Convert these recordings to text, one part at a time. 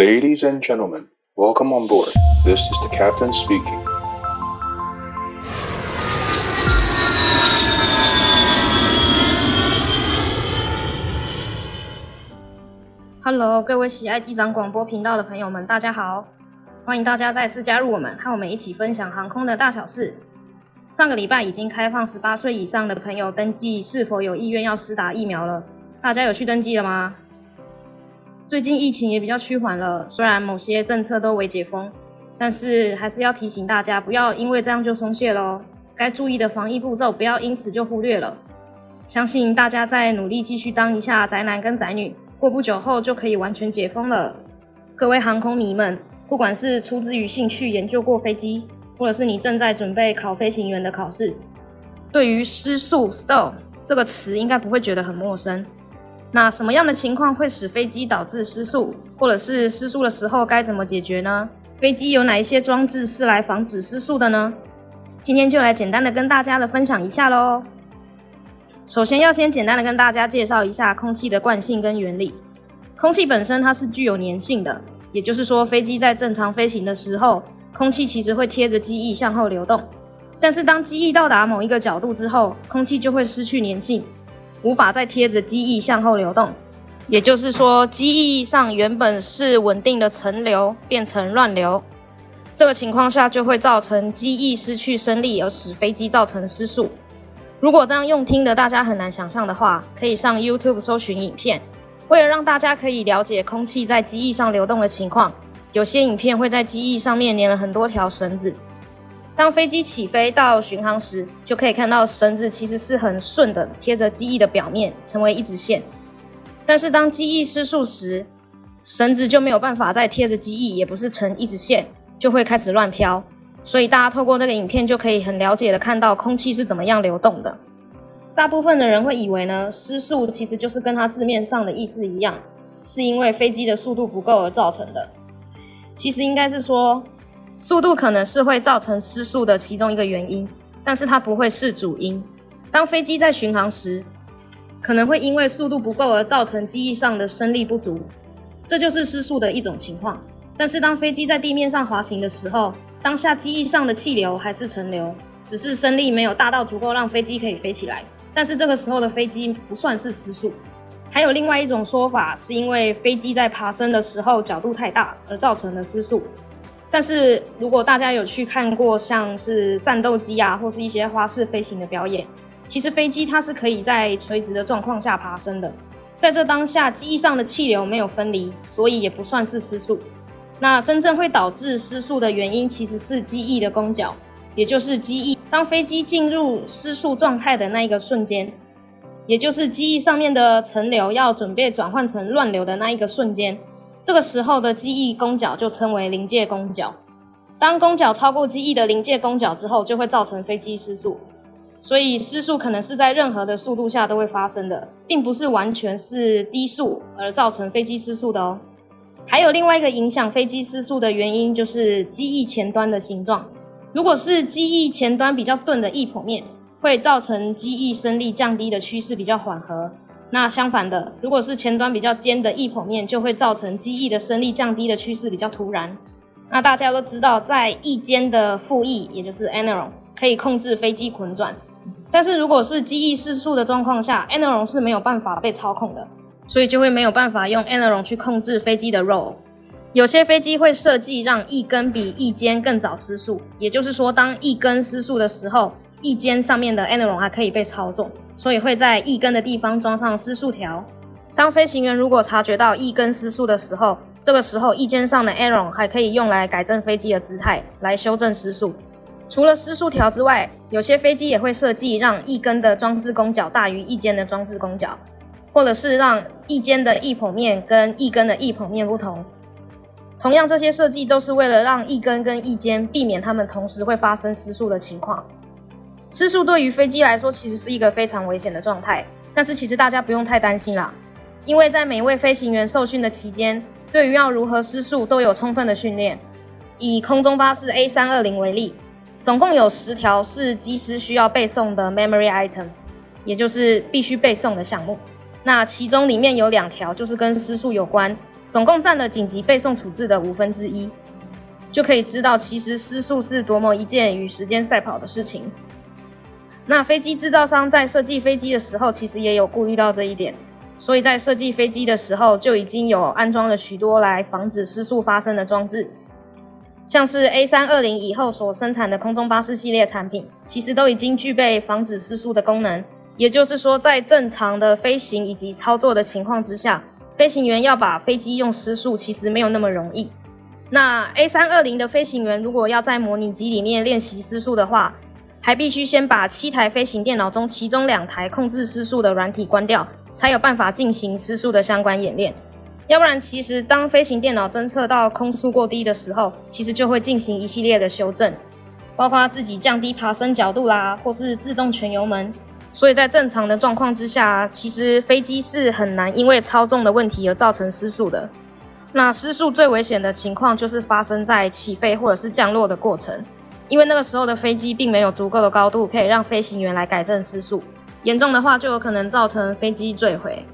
Ladies and gentlemen, welcome on board. This is the captain speaking. Hello，各位喜爱机长广播频道的朋友们，大家好！欢迎大家再次加入我们，和我们一起分享航空的大小事。上个礼拜已经开放十八岁以上的朋友登记，是否有意愿要施打疫苗了？大家有去登记了吗？最近疫情也比较趋缓了，虽然某些政策都未解封，但是还是要提醒大家，不要因为这样就松懈喽。该注意的防疫步骤，不要因此就忽略了。相信大家在努力继续当一下宅男跟宅女，过不久后就可以完全解封了。各位航空迷们，不管是出自于兴趣研究过飞机，或者是你正在准备考飞行员的考试，对于失速 （stall） 这个词应该不会觉得很陌生。那什么样的情况会使飞机导致失速，或者是失速的时候该怎么解决呢？飞机有哪一些装置是来防止失速的呢？今天就来简单的跟大家的分享一下喽。首先要先简单的跟大家介绍一下空气的惯性跟原理。空气本身它是具有粘性的，也就是说飞机在正常飞行的时候，空气其实会贴着机翼向后流动。但是当机翼到达某一个角度之后，空气就会失去粘性。无法再贴着机翼向后流动，也就是说，机翼上原本是稳定的层流变成乱流，这个情况下就会造成机翼失去升力，而使飞机造成失速。如果这样用听的大家很难想象的话，可以上 YouTube 搜寻影片。为了让大家可以了解空气在机翼上流动的情况，有些影片会在机翼上面粘了很多条绳子。当飞机起飞到巡航时，就可以看到绳子其实是很顺的贴着机翼的表面，成为一直线。但是当机翼失速时，绳子就没有办法再贴着机翼，也不是成一直线，就会开始乱飘。所以大家透过这个影片就可以很了解的看到空气是怎么样流动的。大部分的人会以为呢，失速其实就是跟它字面上的意思一样，是因为飞机的速度不够而造成的。其实应该是说。速度可能是会造成失速的其中一个原因，但是它不会是主因。当飞机在巡航时，可能会因为速度不够而造成机翼上的升力不足，这就是失速的一种情况。但是当飞机在地面上滑行的时候，当下机翼上的气流还是层流，只是升力没有大到足够让飞机可以飞起来。但是这个时候的飞机不算是失速。还有另外一种说法，是因为飞机在爬升的时候角度太大而造成的失速。但是如果大家有去看过像是战斗机啊，或是一些花式飞行的表演，其实飞机它是可以在垂直的状况下爬升的。在这当下，机翼上的气流没有分离，所以也不算是失速。那真正会导致失速的原因，其实是机翼的攻角，也就是机翼当飞机进入失速状态的那一个瞬间，也就是机翼上面的层流要准备转换成乱流的那一个瞬间。这个时候的机翼攻角就称为临界攻角。当攻角超过机翼的临界攻角之后，就会造成飞机失速。所以失速可能是在任何的速度下都会发生的，并不是完全是低速而造成飞机失速的哦。还有另外一个影响飞机失速的原因，就是机翼前端的形状。如果是机翼前端比较钝的翼剖面，会造成机翼升力降低的趋势比较缓和。那相反的，如果是前端比较尖的翼剖面，就会造成机翼的升力降低的趋势比较突然。那大家都知道，在翼尖的副翼，也就是 aileron，可以控制飞机滚转。但是如果是机翼失速的状况下，aileron 是没有办法被操控的，所以就会没有办法用 aileron 去控制飞机的 roll。有些飞机会设计让翼根比翼尖更早失速，也就是说，当翼根失速的时候，翼尖上面的 aileron 还可以被操纵。所以会在翼根的地方装上失速条。当飞行员如果察觉到翼根失速的时候，这个时候翼尖上的 aileron 还可以用来改正飞机的姿态，来修正失速。除了失速条之外，有些飞机也会设计让翼根的装置攻角大于翼尖的装置攻角，或者是让翼尖的翼剖面跟翼根的翼剖面不同。同样，这些设计都是为了让翼根跟翼尖避免它们同时会发生失速的情况。失速对于飞机来说，其实是一个非常危险的状态。但是其实大家不用太担心啦，因为在每位飞行员受训的期间，对于要如何失速都有充分的训练。以空中巴士 A 三二零为例，总共有十条是机师需要背诵的 memory item，也就是必须背诵的项目。那其中里面有两条就是跟失速有关，总共占了紧急背诵处置的五分之一，就可以知道其实失速是多么一件与时间赛跑的事情。那飞机制造商在设计飞机的时候，其实也有顾虑到这一点，所以在设计飞机的时候就已经有安装了许多来防止失速发生的装置。像是 A320 以后所生产的空中巴士系列产品，其实都已经具备防止失速的功能。也就是说，在正常的飞行以及操作的情况之下，飞行员要把飞机用失速，其实没有那么容易。那 A320 的飞行员如果要在模拟机里面练习失速的话，还必须先把七台飞行电脑中其中两台控制失速的软体关掉，才有办法进行失速的相关演练。要不然，其实当飞行电脑侦测到空速过低的时候，其实就会进行一系列的修正，包括自己降低爬升角度啦，或是自动全油门。所以在正常的状况之下，其实飞机是很难因为操纵的问题而造成失速的。那失速最危险的情况就是发生在起飞或者是降落的过程，因为那个时候的飞机并没有足够的高度可以让飞行员来改正失速，严重的话就有可能造成飞机坠毁。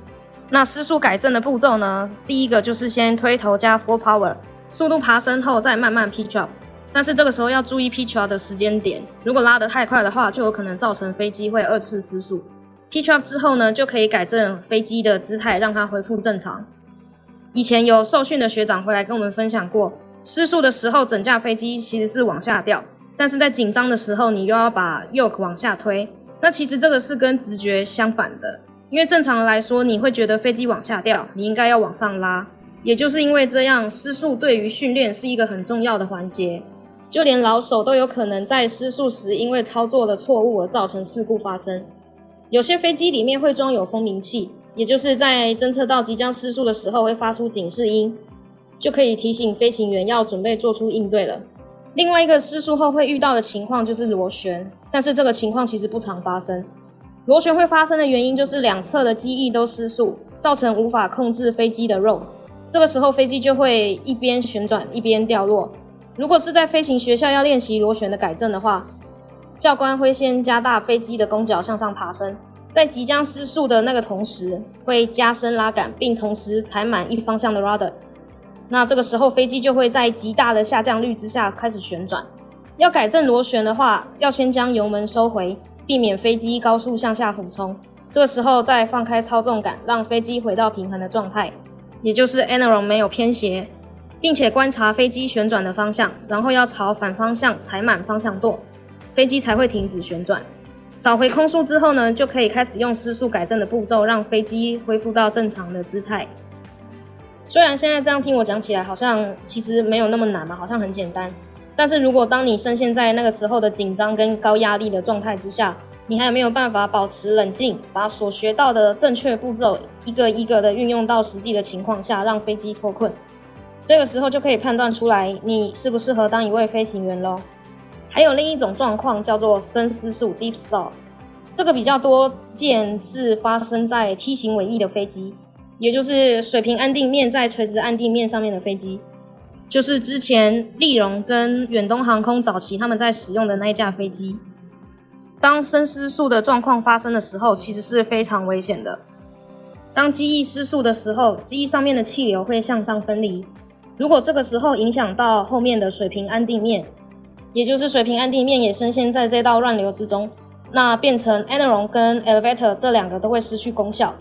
那失速改正的步骤呢？第一个就是先推头加 full power，速度爬升后再慢慢 pitch up。但是这个时候要注意 pitch up 的时间点，如果拉得太快的话，就有可能造成飞机会二次失速。pitch up 之后呢，就可以改正飞机的姿态，让它恢复正常。以前有受训的学长回来跟我们分享过，失速的时候整架飞机其实是往下掉，但是在紧张的时候你又要把 yoke 往下推，那其实这个是跟直觉相反的。因为正常来说，你会觉得飞机往下掉，你应该要往上拉。也就是因为这样，失速对于训练是一个很重要的环节。就连老手都有可能在失速时，因为操作的错误而造成事故发生。有些飞机里面会装有蜂鸣器，也就是在侦测到即将失速的时候会发出警示音，就可以提醒飞行员要准备做出应对了。另外一个失速后会遇到的情况就是螺旋，但是这个情况其实不常发生。螺旋会发生的原因就是两侧的机翼都失速，造成无法控制飞机的 roll。这个时候飞机就会一边旋转一边掉落。如果是在飞行学校要练习螺旋的改正的话，教官会先加大飞机的攻角向上爬升，在即将失速的那个同时会加深拉杆，并同时踩满一方向的 rudder。那这个时候飞机就会在极大的下降率之下开始旋转。要改正螺旋的话，要先将油门收回。避免飞机高速向下俯冲，这个时候再放开操纵杆，让飞机回到平衡的状态，也就是 aileron 没有偏斜，并且观察飞机旋转的方向，然后要朝反方向踩满方向舵，飞机才会停止旋转。找回空速之后呢，就可以开始用失速改正的步骤，让飞机恢复到正常的姿态。虽然现在这样听我讲起来，好像其实没有那么难嘛，好像很简单。但是如果当你深陷在那个时候的紧张跟高压力的状态之下，你还有没有办法保持冷静，把所学到的正确步骤一个一个的运用到实际的情况下，让飞机脱困？这个时候就可以判断出来你适不适合当一位飞行员喽。还有另一种状况叫做深失速 （deep stall），这个比较多见是发生在梯形尾翼的飞机，也就是水平安定面在垂直安定面上面的飞机。就是之前立荣跟远东航空早期他们在使用的那一架飞机，当深失速的状况发生的时候，其实是非常危险的。当机翼失速的时候，机翼上面的气流会向上分离。如果这个时候影响到后面的水平安定面，也就是水平安定面也深陷在这道乱流之中，那变成 aileron 跟 elevator 这两个都会失去功效，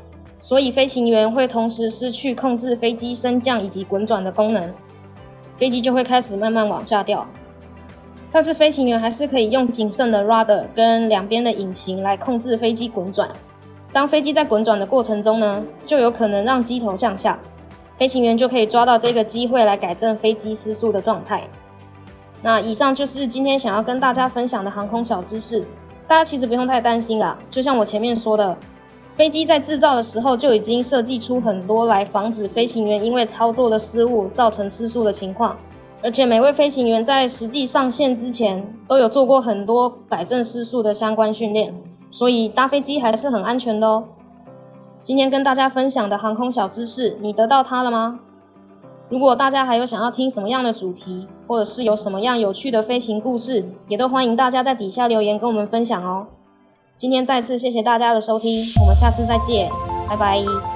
所以飞行员会同时失去控制飞机升降以及滚转的功能。飞机就会开始慢慢往下掉，但是飞行员还是可以用谨慎的 rudder 跟两边的引擎来控制飞机滚转。当飞机在滚转的过程中呢，就有可能让机头向下，飞行员就可以抓到这个机会来改正飞机失速的状态。那以上就是今天想要跟大家分享的航空小知识，大家其实不用太担心啦，就像我前面说的。飞机在制造的时候就已经设计出很多来防止飞行员因为操作的失误造成失速的情况，而且每位飞行员在实际上线之前都有做过很多改正失速的相关训练，所以搭飞机还是很安全的哦。今天跟大家分享的航空小知识，你得到它了吗？如果大家还有想要听什么样的主题，或者是有什么样有趣的飞行故事，也都欢迎大家在底下留言跟我们分享哦。今天再次谢谢大家的收听，我们下次再见，拜拜。